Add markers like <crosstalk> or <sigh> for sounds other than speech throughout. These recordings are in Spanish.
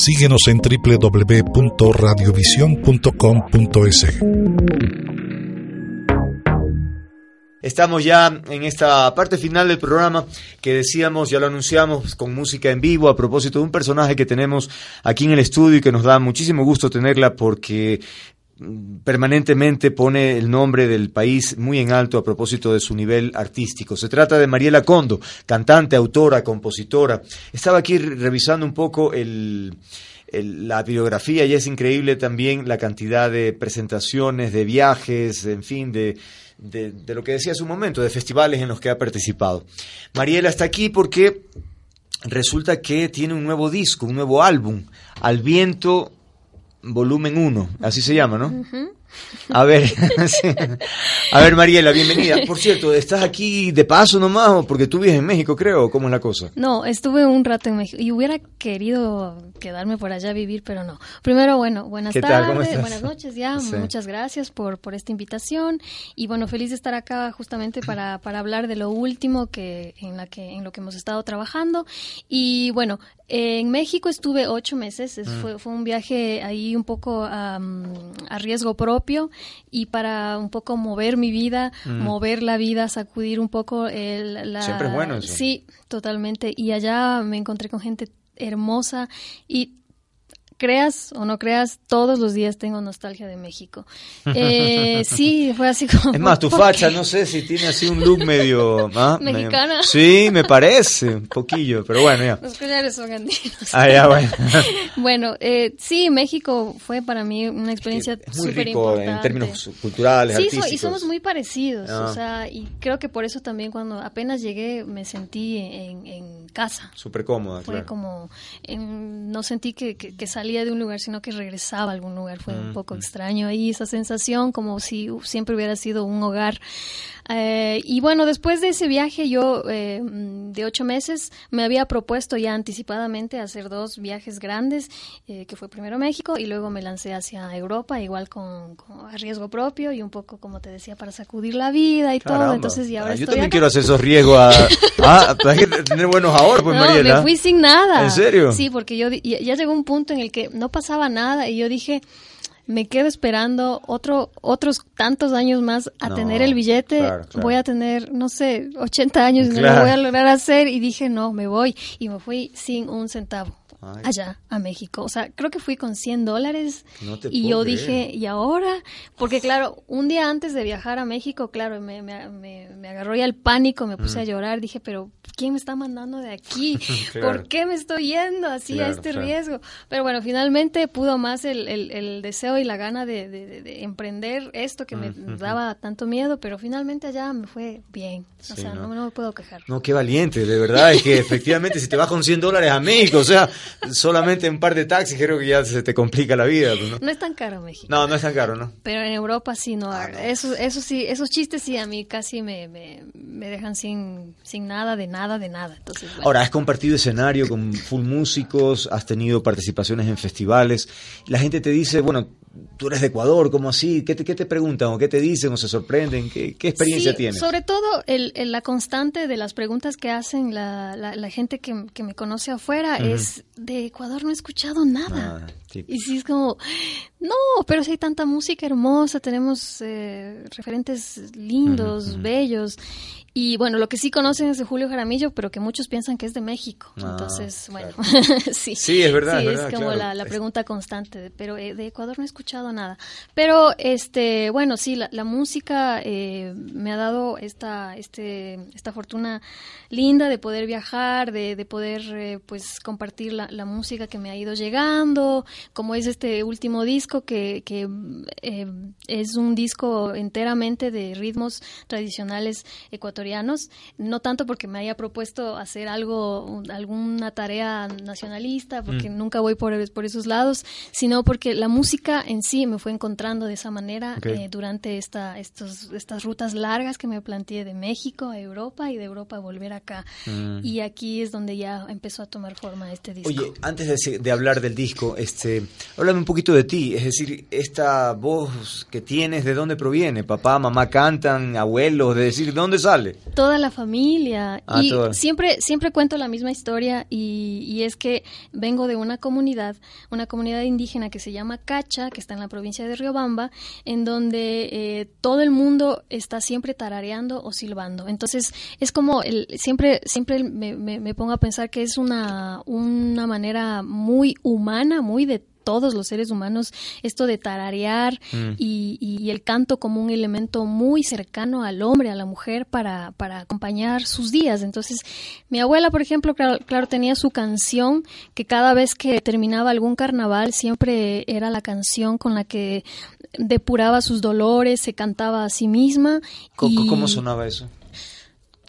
Síguenos en www.radiovision.com.es. Estamos ya en esta parte final del programa que decíamos, ya lo anunciamos, con música en vivo a propósito de un personaje que tenemos aquí en el estudio y que nos da muchísimo gusto tenerla porque permanentemente pone el nombre del país muy en alto a propósito de su nivel artístico. Se trata de Mariela Condo, cantante, autora, compositora. Estaba aquí revisando un poco la biografía y es increíble también la cantidad de presentaciones, de viajes, en fin, de de, de, lo que decía hace un momento, de festivales en los que ha participado. Mariela está aquí porque resulta que tiene un nuevo disco, un nuevo álbum, Al Viento Volumen 1, así se llama, ¿no? A ver, <laughs> a ver Mariela, bienvenida. <laughs> Por cierto, ¿estás aquí de paso nomás o porque tú vives en México, creo? ¿Cómo es la cosa? No, estuve un rato en México y hubiera querido quedarme por allá a vivir, pero no. Primero, bueno, buenas tardes, buenas noches ya, muchas gracias por, por esta invitación y bueno, feliz de estar acá justamente para, para hablar de lo último que en, la que en lo que hemos estado trabajando y bueno, en México estuve ocho meses, mm. fue, fue un viaje ahí un poco a riesgo propio y para un poco mover mi vida, mm. mover la vida, sacudir un poco el, la... Siempre es bueno eso. Sí, totalmente. Y allá me encontré con gente hermosa y creas o no creas, todos los días tengo nostalgia de México. Eh, sí, fue así como... Es más, tu facha, no sé si tiene así un look medio... <laughs> ¿ah? ¿Mexicana? sí, me parece, un poquillo, pero bueno, ya. Los collares son andinos. Ah, ya, bueno. <laughs> bueno, eh, sí, México fue para mí una experiencia súper importante. en términos culturales, sí, artísticos. Y somos muy parecidos, o ah. sea, y creo que por eso también cuando apenas llegué me sentí en, en casa. Súper cómoda, Fue como, no sentí que, que, que salí de un lugar, sino que regresaba a algún lugar. Fue un mm, poco mm. extraño ahí esa sensación, como si siempre hubiera sido un hogar. Eh, y bueno, después de ese viaje, yo eh, de ocho meses me había propuesto ya anticipadamente hacer dos viajes grandes, eh, que fue primero México y luego me lancé hacia Europa, igual con, a riesgo propio y un poco, como te decía, para sacudir la vida y todo. Entonces, y ahora ah, yo también quiero hacer esos riesgos. A, hay que tener buenos ahorros, pues, no, Me fui sin nada. ¿En serio? Sí, porque yo ya llegó un punto en el que no pasaba nada y yo dije, me quedo esperando otro, otros tantos años más a tener el billete, voy a tener, no sé, 80 años y no lo voy a lograr hacer. Y dije, no, me voy. Y me fui sin un centavo allá a México. O sea, creo que fui con 100 dólares y yo dije, ¿y ahora? Porque claro, un día antes de viajar a México, claro, me, me, me, agarró ya el pánico, me puse a llorar, dije, pero ¿quién me está mandando de aquí? <laughs> ¿Por qué me estoy yendo así a este riesgo? Pero bueno, finalmente pudo más el, el, deseo y la gana de, de, emprender esto que me daba tanto miedo, pero finalmente allá me fue bien. o sea, no. me puedo quejar. No, qué valiente, de verdad, es que <laughs> efectivamente si te vas con 100 dólares a México, o sea, solamente un par de taxis creo que ya se te complica la vida. ¿no? no es tan caro México. No, no es tan caro, ¿no? Pero en Europa sí, no. Ah, eso, eso sí, esos chistes sí a mí casi me, me, dejan sin, sin nada, de nada, de nada. Entonces, Ahora, has compartido escenario con full músicos, has tenido participaciones en festivales. La gente te dice, bueno, tú eres de Ecuador, ¿cómo así? ¿Qué te, qué te preguntan o qué te dicen o se sorprenden? ¿Qué, qué experiencia tienes? Sobre todo el, la constante de las preguntas que hacen la, la, gente que, que, me conoce afuera es, de Ecuador no he escuchado nada. y sí es como, no, pero si hay tanta música hermosa, tenemos eh, referentes lindos, bellos. Y bueno, lo que sí conocen es de Julio Jaramillo, pero que muchos piensan que es de México. Ah, Entonces, bueno, <laughs> sí. Sí, es verdad. Sí, es, como la, pregunta constante, pero eh, de Ecuador no he escuchado nada. Pero, este, bueno, sí, la, música eh, me ha dado esta, este, esta fortuna linda de poder viajar, de, de poder, eh, pues, compartir la, la, música que me ha ido llegando, como es este último disco, que, que es un disco enteramente de ritmos tradicionales ecuatorianos no tanto porque me haya propuesto hacer algo, alguna tarea nacionalista, porque mm. nunca voy por, por esos lados, sino porque la música en sí me fue encontrando de esa manera eh, durante esta, estos, estas rutas largas que me planteé de México a Europa y de Europa a volver acá. Mm. Y aquí es donde ya empezó a tomar forma este disco. Oye, antes de, hablar del disco, este, háblame un poquito de ti. Es decir, esta voz que tienes, ¿de dónde proviene? ¿Papá, mamá cantan, abuelos? De decir, ¿de dónde sale? Toda la familia. Ah, y siempre, siempre cuento la misma historia y, y, es que vengo de una comunidad, una comunidad indígena que se llama Cacha, que está en la provincia de Riobamba, en donde eh, todo el mundo está siempre tarareando o silbando. Entonces, es como, el, siempre, siempre me, me, me pongo a pensar que es una, una manera muy humana, muy de todos los seres humanos esto de tararear mm. y, el canto como un elemento muy cercano al hombre, a la mujer, para, para acompañar sus días. Entonces, mi abuela, por ejemplo, claro, tenía su canción que cada vez que terminaba algún carnaval siempre era la canción con la que depuraba sus dolores, se cantaba a sí misma. cómo sonaba eso?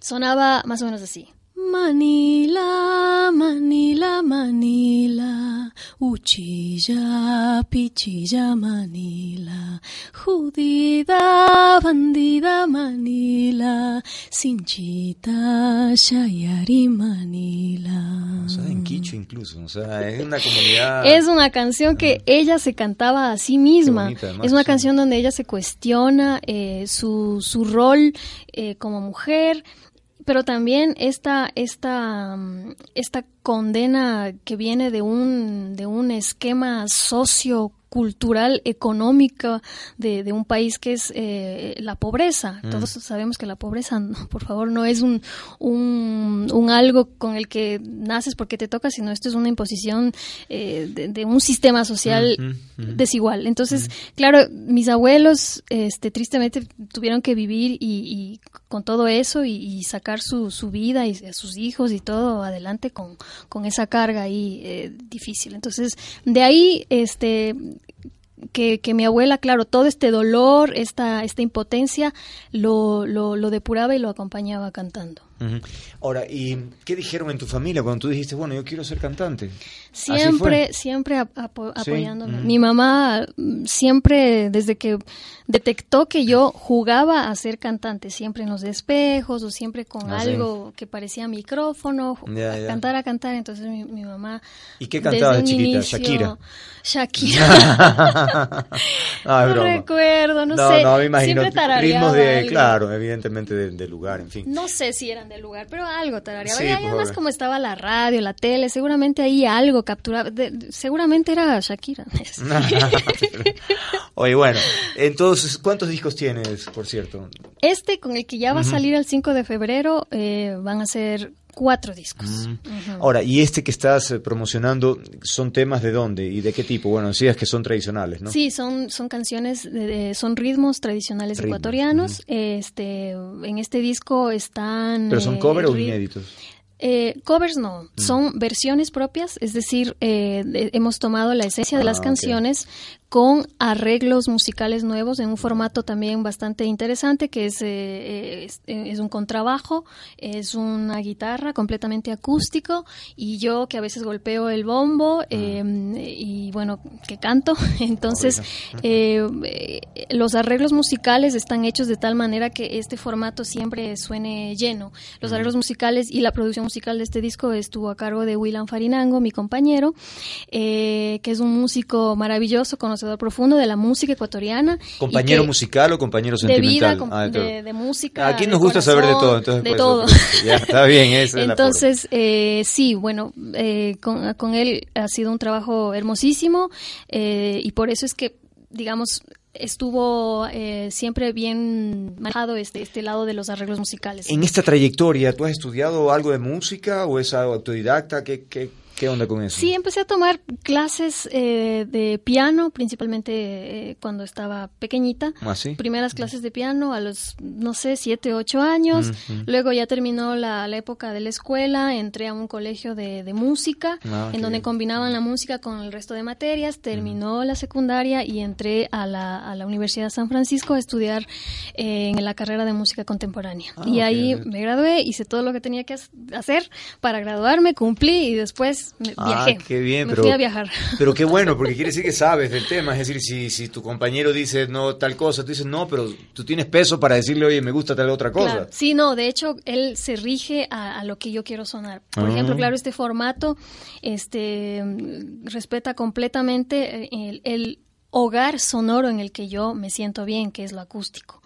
Sonaba más o menos así. Manila, Manila, Manila, Uchilla, Pichilla, Manila, Judida, bandida, Manila, Sinchita, Shayari, Manila. O sea, en quicho incluso, o sea, es una comunidad... Es una canción que ella se cantaba a sí misma, es una canción donde ella se cuestiona eh, su, su rol eh, como mujer, pero también esta, esta, mm, esta condena que viene de un, de un esquema socio cultural, económica de, de un país que es eh, la pobreza. Mm. Todos sabemos que la pobreza, por favor, no es un, un, algo con el que naces porque te toca, sino esto es una imposición eh, de, un sistema social desigual. Entonces, claro, mis abuelos este, tristemente tuvieron que vivir y, con todo eso y, sacar su, su, vida y a sus hijos y todo adelante con, con esa carga ahí eh, difícil. Entonces, de ahí, este que, que, mi abuela, claro, todo este dolor, esta, esta impotencia, lo, lo, lo depuraba y lo acompañaba cantando. Ahora, ¿y qué dijeron en tu familia cuando tú dijiste, bueno, yo quiero ser cantante? Siempre, siempre apoyándome. Mi mamá mm, siempre, desde que detectó que yo jugaba a ser cantante, siempre en los espejos o siempre con ah, algo que parecía micrófono, a cantar, a cantar, entonces mi, mamá... ¿Y qué cantaba de chiquita? Shakira. Shakira. <laughs> no recuerdo, no, sé. No, me imagino. Ritmos de, claro, evidentemente de, lugar, en fin. No sé si eran de lugar, pero algo tarareaba. y además como estaba la radio, la tele, seguramente ahí algo capturaba. seguramente era Shakira. <laughs> <laughs> Oye, bueno, entonces, ¿cuántos discos tienes, por cierto? Este, con el que ya va a salir el 5 de febrero, eh, van a ser cuatro discos. Ahora, ¿y este que estás eh, promocionando son temas de dónde y de qué tipo? Bueno, decías que son tradicionales, ¿no? Sí, son, son canciones, son ritmos tradicionales ecuatorianos. Este, en este disco están... ¿Pero son cover o inéditos? Eh, covers no, mm. son versiones propias, es decir, eh, hemos tomado la esencia de las ah, canciones con arreglos musicales nuevos en un formato también bastante interesante que es, eh, es, un contrabajo, es una guitarra completamente acústico y yo que a veces golpeo el bombo mm. y bueno, que canto, <laughs> entonces los arreglos musicales están hechos de tal manera que este formato siempre suene lleno, los arreglos musicales y la producción musical de este disco estuvo a cargo de William Farinango, mi compañero, eh, que es un músico maravilloso, conocedor profundo de la música ecuatoriana. ¿Compañero musical o compañero sentimental? De vida, ah, de, música. Aquí nos gusta saber de todo. Entonces, de todo. ya, está bien, Entonces, eh, sí, bueno, eh, con, con, él ha sido un trabajo hermosísimo y por eso es que digamos, estuvo eh, siempre bien manejado este, este lado de los arreglos musicales. En esta trayectoria, ¿tú has estudiado algo de música o es autodidacta? ¿Qué, qué, ¿Qué onda con eso? Sí, empecé a tomar clases eh, de piano, principalmente eh, cuando estaba pequeñita. ¿Ah, Primeras clases de piano a los, no sé, siete, ocho años. Luego ya terminó la, época de la escuela, entré a un colegio de, música, ah, en donde combinaban la música con el resto de materias. Terminó la secundaria y entré a la, a la Universidad de San Francisco a estudiar eh, en la carrera de música contemporánea. Ah, y ahí me gradué, hice todo lo que tenía que hacer para graduarme, cumplí y después ah, qué bien, me pero, fui a viajar. Pero qué bueno, porque <laughs> quiere decir que sabes del tema. Es decir, si, si tu compañero dice no tal cosa, tú dices no, pero tú tienes peso para decirle, oye, me gusta tal otra cosa. Sí, no, de hecho, él se rige a, lo que yo quiero sonar. Por ah. ejemplo, claro, este formato este respeta completamente eh, el hogar sonoro en el que yo me siento bien, que es lo acústico.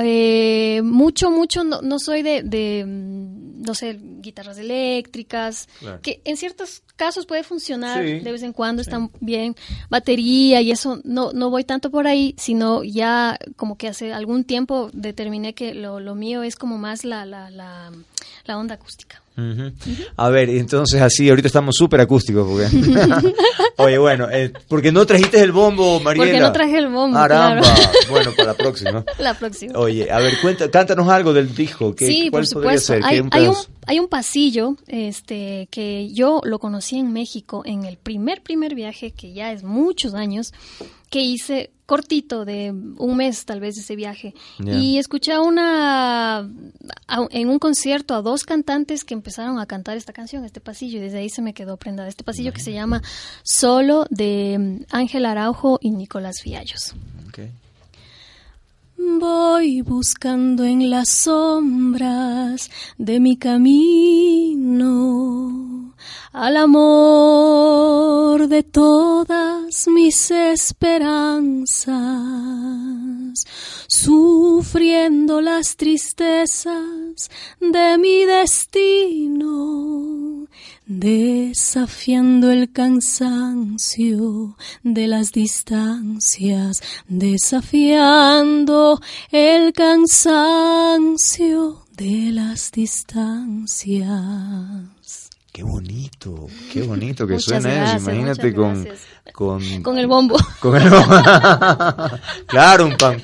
Eh, mucho, mucho no, no soy de, de, mm, no sé, guitarras eléctricas, que en ciertos casos puede funcionar de vez en cuando, están bien, batería y eso, no, no voy tanto por ahí, sino ya como que hace algún tiempo determiné que lo, lo mío es como más la, la, la, la onda acústica. A ver, entonces así, ahorita estamos súper acústicos. Porque... <laughs> Oye, bueno, eh, porque no trajiste el bombo, Mariela. Porque no traje el bombo, Aramba. Bueno, para la próxima. <laughs> La próxima. Oye, a ver, cuenta, cántanos algo del disco. ¿Qué, sí, por supuesto. Hay, un, hay, un, pasillo este, que yo lo conocí en México en el primer, primer viaje, que ya es muchos años, que hice cortito de un mes tal vez ese viaje. Y escuché una en un concierto a dos cantantes que empezaron a cantar esta canción, este pasillo y desde ahí se me quedó prendada. Este pasillo que se llama Solo de Ángel Araujo y Nicolás Viallos. Voy buscando en las sombras de mi camino al amor de todas mis esperanzas, sufriendo las tristezas de mi destino, desafiando el cansancio de las distancias, desafiando el cansancio de las distancias. Qué bonito, qué bonito que suena eso. Imagínate con, con, con. el bombo. Con el bombo. <laughs> claro, un pan.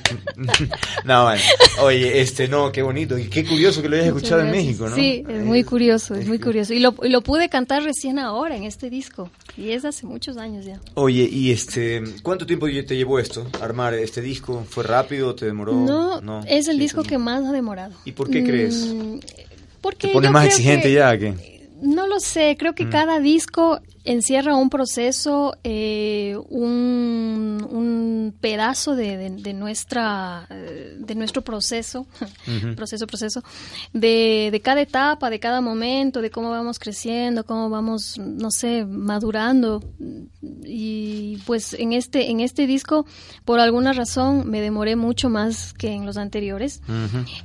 <laughs> no, bueno. Oye, este, no, qué bonito. Y qué curioso que lo hayas escuchado en México, ¿no? Sí, es muy curioso, es muy curioso. Y lo, y lo pude cantar recién ahora, en este disco. Y es hace muchos años ya. Oye, y este, ¿cuánto tiempo te llevó esto, armar este disco? ¿Fue rápido? ¿Te demoró? No, es el disco que más ha demorado. ¿Y por qué crees? Mm, porque ¿Te pones más exigente ya que no lo sé, creo que mm. cada disco encierra un proceso, eh, un, un, pedazo de, de, nuestra, eh, de nuestro proceso, <laughs> proceso, proceso, de, de, cada etapa, de cada momento, de cómo vamos creciendo, cómo vamos, no sé, madurando. Y pues en este, en este disco, por alguna razón, me demoré mucho más que en los anteriores.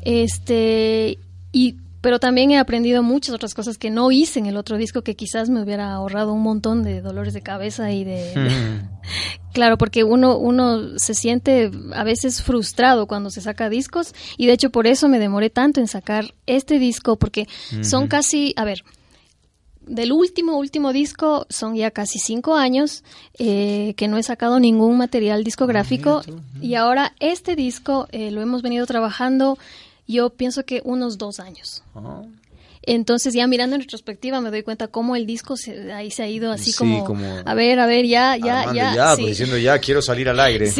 Este, y pero también he aprendido muchas otras cosas que no hice en el otro disco que quizás me hubiera ahorrado un montón de dolores de cabeza y de, <laughs> claro porque uno uno se siente a veces frustrado cuando se saca discos y de hecho por eso me demoré tanto en sacar este disco porque son casi a ver del último, último disco son ya casi cinco años eh, que no he sacado ningún material discográfico y ahora este disco eh, lo hemos venido trabajando yo pienso que unos dos años. Entonces ya mirando en retrospectiva me doy cuenta cómo el disco se, ahí se ha ido así como, a ver, a ver, ya, ya, ya. ya pues diciendo ya quiero salir al aire.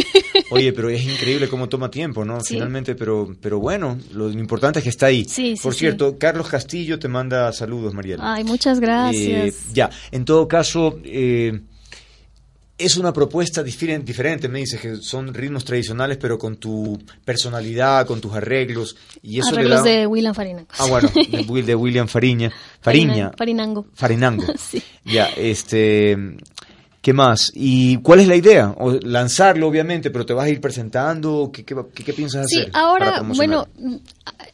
<laughs> oye, pero es increíble cómo toma tiempo, ¿no? Finalmente, pero, pero bueno, lo, importante es que está ahí. Por cierto, Carlos Castillo te manda saludos, Mariela. Ay, muchas gracias. Eh, ya, en todo caso, eh, es una propuesta diferente, me dices que son ritmos tradicionales, pero con tu personalidad, con tus arreglos. Y eso arreglos de William Farinango. Ah, bueno, de, <laughs> de William Fariña. Fariña. Farinango. Farinango. <laughs> sí. Ya, este... ¿Qué más? ¿Y cuál es la idea? O lanzarlo, obviamente, pero te vas a ir presentando. ¿Qué, qué, piensas hacer? Sí, ahora, bueno,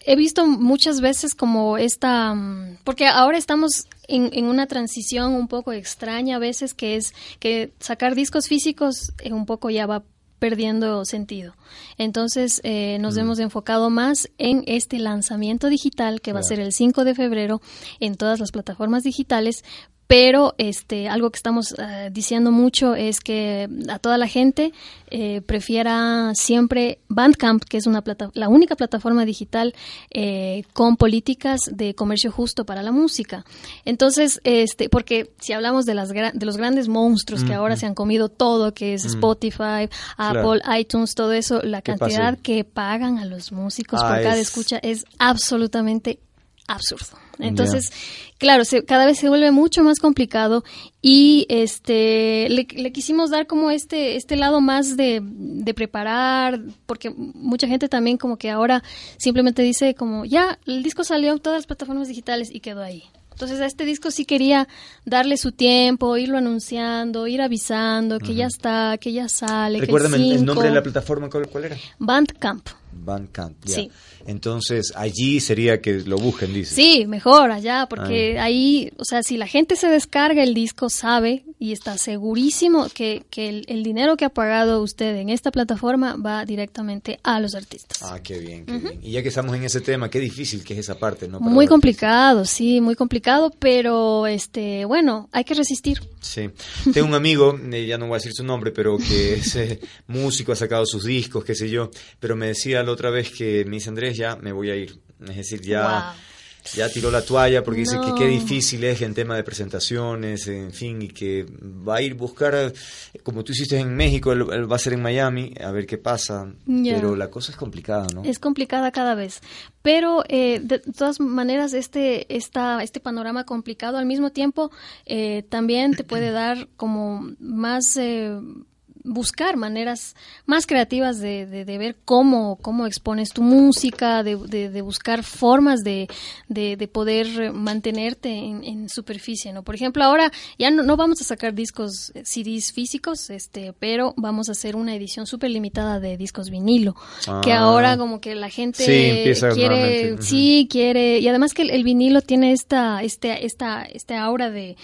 he visto muchas veces como esta. Mm, porque ahora estamos en, en, una transición un poco extraña a veces, que es que sacar discos físicos eh, un poco ya va perdiendo sentido. Entonces eh, nos mm. hemos enfocado más en este lanzamiento digital que va a ser el 5 de febrero en todas las plataformas digitales, pero este algo que estamos eh, diciendo mucho es que a toda la gente eh, prefiera siempre Bandcamp, que es una plata la única plataforma digital eh, con políticas de comercio justo para la música. Entonces, este, porque si hablamos de las de los grandes monstruos que ahora se han comido todo, que es Spotify, Apple, iTunes, todo eso, la cantidad que pagan a los músicos por ah, cada escucha es absolutamente absurdo. Entonces, claro, cada vez se vuelve mucho más complicado y este le, quisimos dar como este este lado más de, de, preparar, porque mucha gente también como que ahora simplemente dice como, ya, el disco salió en todas las plataformas digitales y quedó ahí. Entonces a este disco sí quería darle su tiempo, irlo anunciando, ir avisando que ya está, que ya sale. Recuérdame que el, nombre de la plataforma, ¿cuál, cuál era? Bandcamp. Bandcamp, ya. Sí. Entonces, allí sería que lo busquen, dice. Sí, mejor allá, porque ah. ahí, o sea, si la gente se descarga el disco, sabe y está segurísimo que, que el, dinero que ha pagado usted en esta plataforma va directamente a los artistas. Ah, qué bien, qué bien. Y ya que estamos en ese tema, qué difícil que es esa parte, ¿no? muy complicado, sí, muy complicado, pero, este, bueno, hay que resistir. Sí. Tengo un amigo, eh, ya no voy a decir su nombre, pero que <laughs> es eh, músico, ha sacado sus discos, qué sé yo, pero me decía la otra vez que me dice Andrés, ya me voy a ir. Es decir, ya, ya tiró la toalla porque dice que qué difícil es en tema de presentaciones, en fin, y que va a ir buscar, como tú hiciste en México, él, va a ser en Miami, a ver qué pasa. Pero la cosa es complicada, ¿no? Es complicada cada vez. Pero eh, de todas maneras, este, esta, este panorama complicado al mismo tiempo eh, también te puede <clears throat> dar como más... Eh, buscar maneras más creativas de, de, ver cómo, cómo expones tu música, de, de buscar formas de, poder mantenerte en, superficie, ¿no? Por ejemplo, ahora ya no, no, vamos a sacar discos eh, CDs físicos, este, pero vamos a hacer una edición súper limitada de discos vinilo, que ah. ahora como que la gente quiere, sí, quiere, y además que el, el vinilo tiene esta, este, esta, este aura de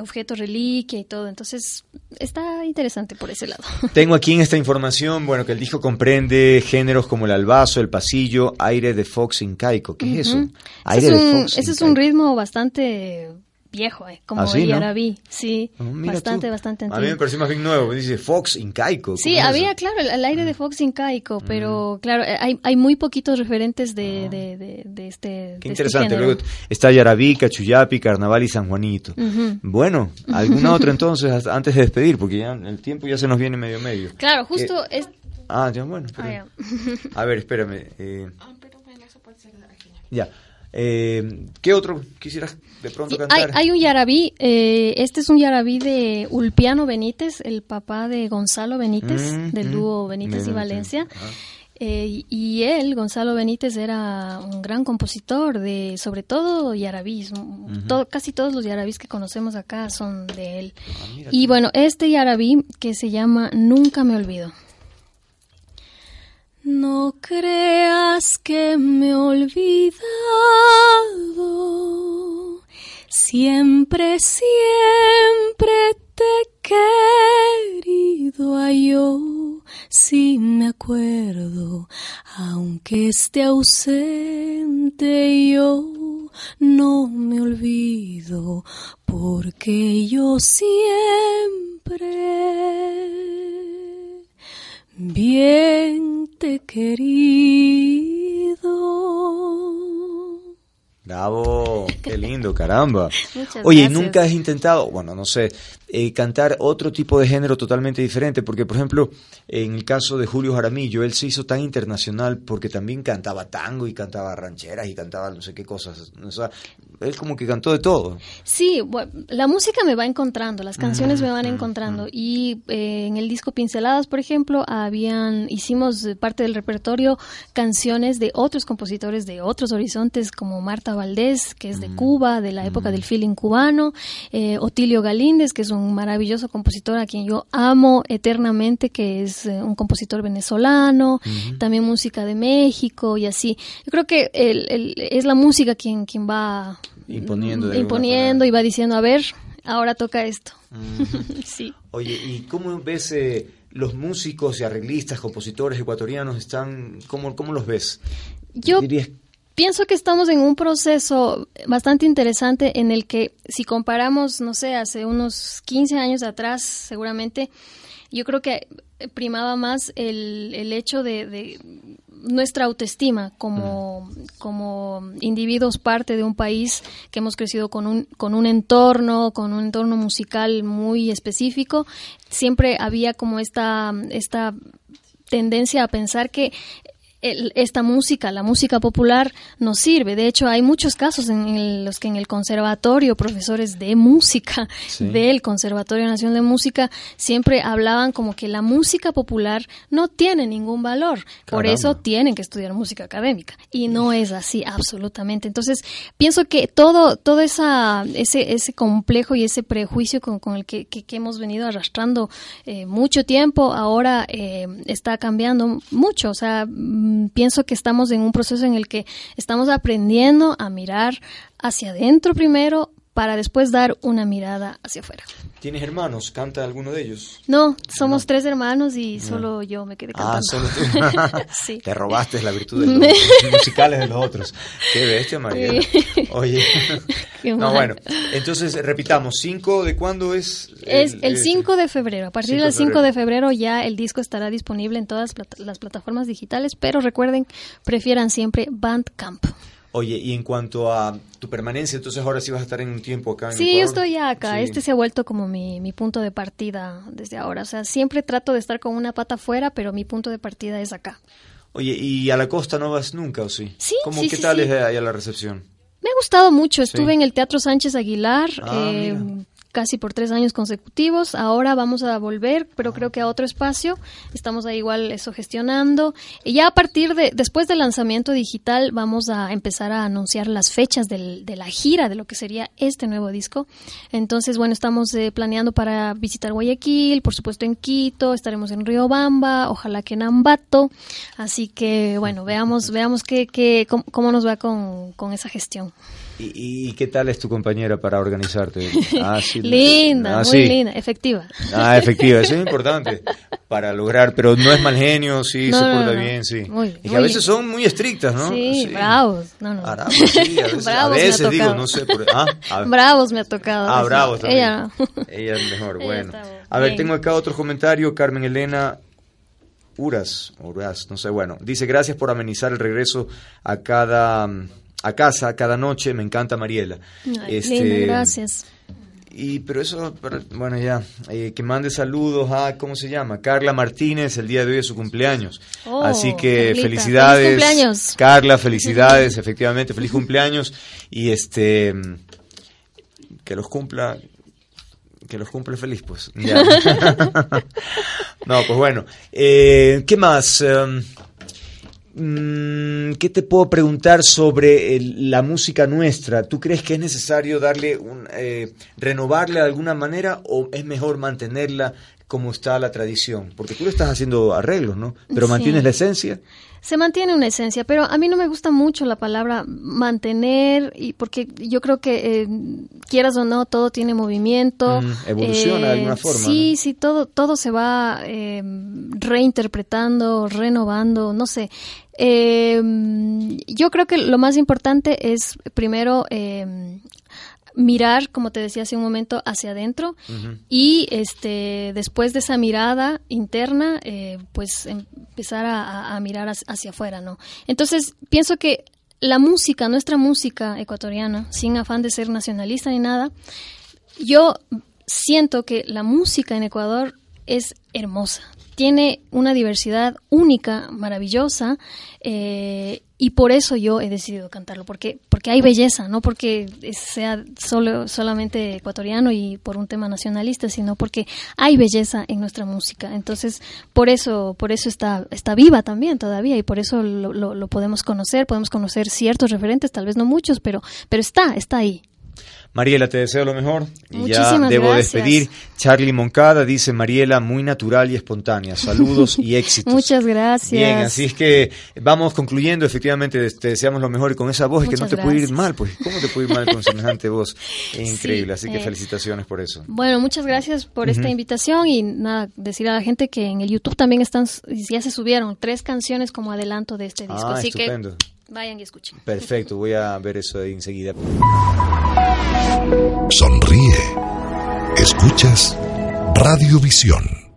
objetos reliquia y todo. Entonces, está interesante por ese lado. <laughs> Tengo aquí en esta información, bueno, que el disco comprende géneros como el albazo, el pasillo, aire de fox incaico. ¿Qué es eso? Aire es un, Ese es un ritmo bastante viejo, eh, como ¿Ah, sí, Yarabí, sí, ah, bastante, bastante antiguo. A mí me parece más bien nuevo, dice Fox incaico. Sí, había, claro, el, aire de Fox incaico, pero claro, eh, hay, hay muy poquitos referentes de, de, de, este Qué este interesante, luego está Yarabí, Cachuyapi, Carnaval y San Juanito. Bueno, ¿alguna otra <laughs> entonces antes de despedir? Porque ya el tiempo ya se nos viene medio medio. Claro, justo eh, es... Ah, ya, bueno. Ah, A ver, espérame. Eh... Ah, pero bueno, eso puede ser Ya. Eh, ¿Qué otro quisieras de pronto cantar? Hay, un yarabí, eh, este es un yarabí de Ulpiano Benítez, el papá de Gonzalo Benítez, mm, del mm, dúo Benítez y Valencia. Eh, y él, Gonzalo Benítez, era un gran compositor de, sobre todo, yarabís. casi todos los yarabís que conocemos acá son de él. Ah, y bueno, este yarabí que se llama Nunca me olvido. No creas que me he olvidado, siempre, siempre te he querido. A yo, si me acuerdo, aunque esté ausente yo, no me olvido, porque yo siempre bien te querido. Bravo, qué lindo, <laughs> caramba. Oye, ¿nunca has intentado, bueno, no sé, eh, cantar otro tipo de género totalmente diferente, porque por ejemplo, en el caso de Julio Jaramillo, él se hizo tan internacional porque también cantaba tango y cantaba rancheras y cantaba no sé qué cosas. O sea, él como que cantó de todo. Sí, la música me va encontrando, las canciones me van encontrando y eh, en el disco Pinceladas, por ejemplo, habían hicimos parte del repertorio canciones de otros compositores de otros horizontes como Marta Valdés, que es de Cuba, de la época del feeling cubano, eh, Otilio Galíndez, que es un un maravilloso compositor a quien yo amo eternamente, que es eh, un compositor venezolano, también música de México y así. Yo creo que es la música quien, quien va imponiendo, imponiendo y va diciendo, a ver, ahora toca esto. <laughs> sí. Oye, ¿y cómo ves eh, los músicos y arreglistas, compositores ecuatorianos, están, cómo, cómo los ves? Yo pienso que estamos en un proceso bastante interesante en el que si comparamos, no sé, hace unos 15 años atrás, seguramente, yo creo que primaba más el, el hecho de, nuestra autoestima como, mm. como individuos parte de un país que hemos crecido con un, con un entorno, con un entorno musical muy específico. Siempre había como esta, esta tendencia a pensar que esta música, la música popular, nos sirve. De hecho, hay muchos casos en los que en el conservatorio, profesores de música del Conservatorio Nacional de Música, siempre hablaban como que la música popular no tiene ningún valor. Por eso tienen que estudiar música académica. Y no es así, absolutamente. Entonces, pienso que todo, todo esa, ese, ese complejo y ese prejuicio con, el que, hemos venido arrastrando eh, mucho tiempo, ahora eh, está cambiando mucho. O sea, pienso que estamos en un proceso en el que estamos aprendiendo a mirar hacia adentro primero para después dar una mirada hacia afuera. ¿Tienes hermanos? ¿Canta alguno de ellos? No, somos tres hermanos y solo yo me quedé ah, cantando. Ah, solo tú. <laughs> sí. Te robaste la virtud de los musicales de los otros. Qué bestia, María. Oye. <laughs> no, bueno. Entonces, repitamos, ¿5 de cuándo es? Es el 5 de febrero. A partir del 5 de febrero ya el disco estará disponible en todas las plataformas digitales, pero recuerden, prefieran siempre Bandcamp. Oye, y en cuanto a tu permanencia, entonces ahora sí vas a estar en un tiempo acá en Sí, yo estoy acá. Este se ha vuelto como mi, mi punto de partida desde ahora. O sea, siempre trato de estar con una pata afuera, pero mi punto de partida es acá. Oye, ¿y a la costa no vas nunca o sí? Sí, ¿Cómo, sí, ¿Qué tal es allá la recepción? Me ha gustado mucho. Estuve en el Teatro Sánchez Aguilar. Ah, eh, casi por tres años consecutivos. Ahora vamos a volver, pero creo que a otro espacio. Estamos ahí igual eso gestionando. Y ya a partir de, después del lanzamiento digital, vamos a empezar a anunciar las fechas del, de la gira de lo que sería este nuevo disco. Entonces, bueno, estamos eh, planeando para visitar Guayaquil, por supuesto en Quito, estaremos en Riobamba, ojalá que en Ambato. Así que, bueno, veamos, veamos qué, qué, cómo, nos va con, con esa gestión. ¿Y, qué tal es tu compañera para organizarte? <laughs> Ah, linda, ah, muy linda, efectiva. Ah, efectiva, eso es importante <laughs> para lograr, pero no es mal genio, sí, se porta bien, sí. y que a veces son muy estrictas, ¿no? Sí, bravos. No, no. Bravos, sí, a veces, a <laughs> veces digo, no sé. Por, ah, bravos me ha tocado. Ah, bravos también. Ella, Ella es mejor, bueno. A ver, tengo acá otro comentario, Carmen Elena. Uras, Uras, no sé, bueno, dice gracias por amenizar el regreso a cada a casa cada noche, me encanta Mariela. este, gracias. Y, pero eso, bueno, ya, eh, que mande saludos a, ¿cómo se llama? Carla Martínez, el día de hoy es su cumpleaños. Oh, Así que felicidades. Feliz cumpleaños. Carla, <laughs> felicidades, efectivamente, feliz cumpleaños. Y este, que los cumpla, que los cumple feliz, pues. <laughs> <laughs> no, pues bueno. Eh, ¿Qué más? Em, ¿Qué te puedo preguntar sobre la música nuestra? ¿Tú crees que es necesario darle un, eh, renovarla de alguna manera o es mejor mantenerla como está la tradición? Porque tú le estás haciendo arreglos, ¿no? Pero mantienes la esencia. Se mantiene una esencia, pero a mí no me gusta mucho la palabra mantener, y porque yo creo que eh, quieras o no, todo tiene movimiento. Mm, evoluciona de alguna eh, forma. Sí, sí, todo, todo se va reinterpretando, renovando, no sé. Eh, yo creo que lo más importante es primero eh, mirar, como te decía hace un momento, hacia adentro. Y este después de esa mirada interna, eh, pues empezar a, mirar hacia afuera, ¿no? Entonces pienso que la música, nuestra música ecuatoriana, sin afán de ser nacionalista ni nada, yo siento que la música en Ecuador es hermosa, tiene una diversidad única, maravillosa, eh, y por eso yo he decidido cantarlo, porque, porque hay belleza, no porque sea solo, solamente ecuatoriano y por un tema nacionalista, sino porque hay belleza en nuestra música. Entonces, por eso, por eso está, está viva también todavía, y por eso lo, lo podemos conocer, podemos conocer ciertos referentes, tal vez no muchos, pero, pero está, está ahí. Mariela, te deseo lo mejor. Y ya debo despedir. Charlie Moncada dice, Mariela, muy natural y espontánea. Saludos y éxitos. Muchas gracias. Bien, así es que vamos concluyendo. Efectivamente, te deseamos lo mejor y con esa voz es que no te puede ir mal. Pues, ¿cómo te puede ir mal con <laughs> semejante voz? Es increíble. así que eh, felicitaciones por eso. Bueno, muchas gracias por esta invitación y nada, decir a la gente que en el YouTube también están, ya se subieron tres canciones como adelanto de este disco. Ah, así estupendo. que vayan y escuchen. Perfecto, voy a ver eso ahí enseguida. Sonríe. Escuchas Radiovisión.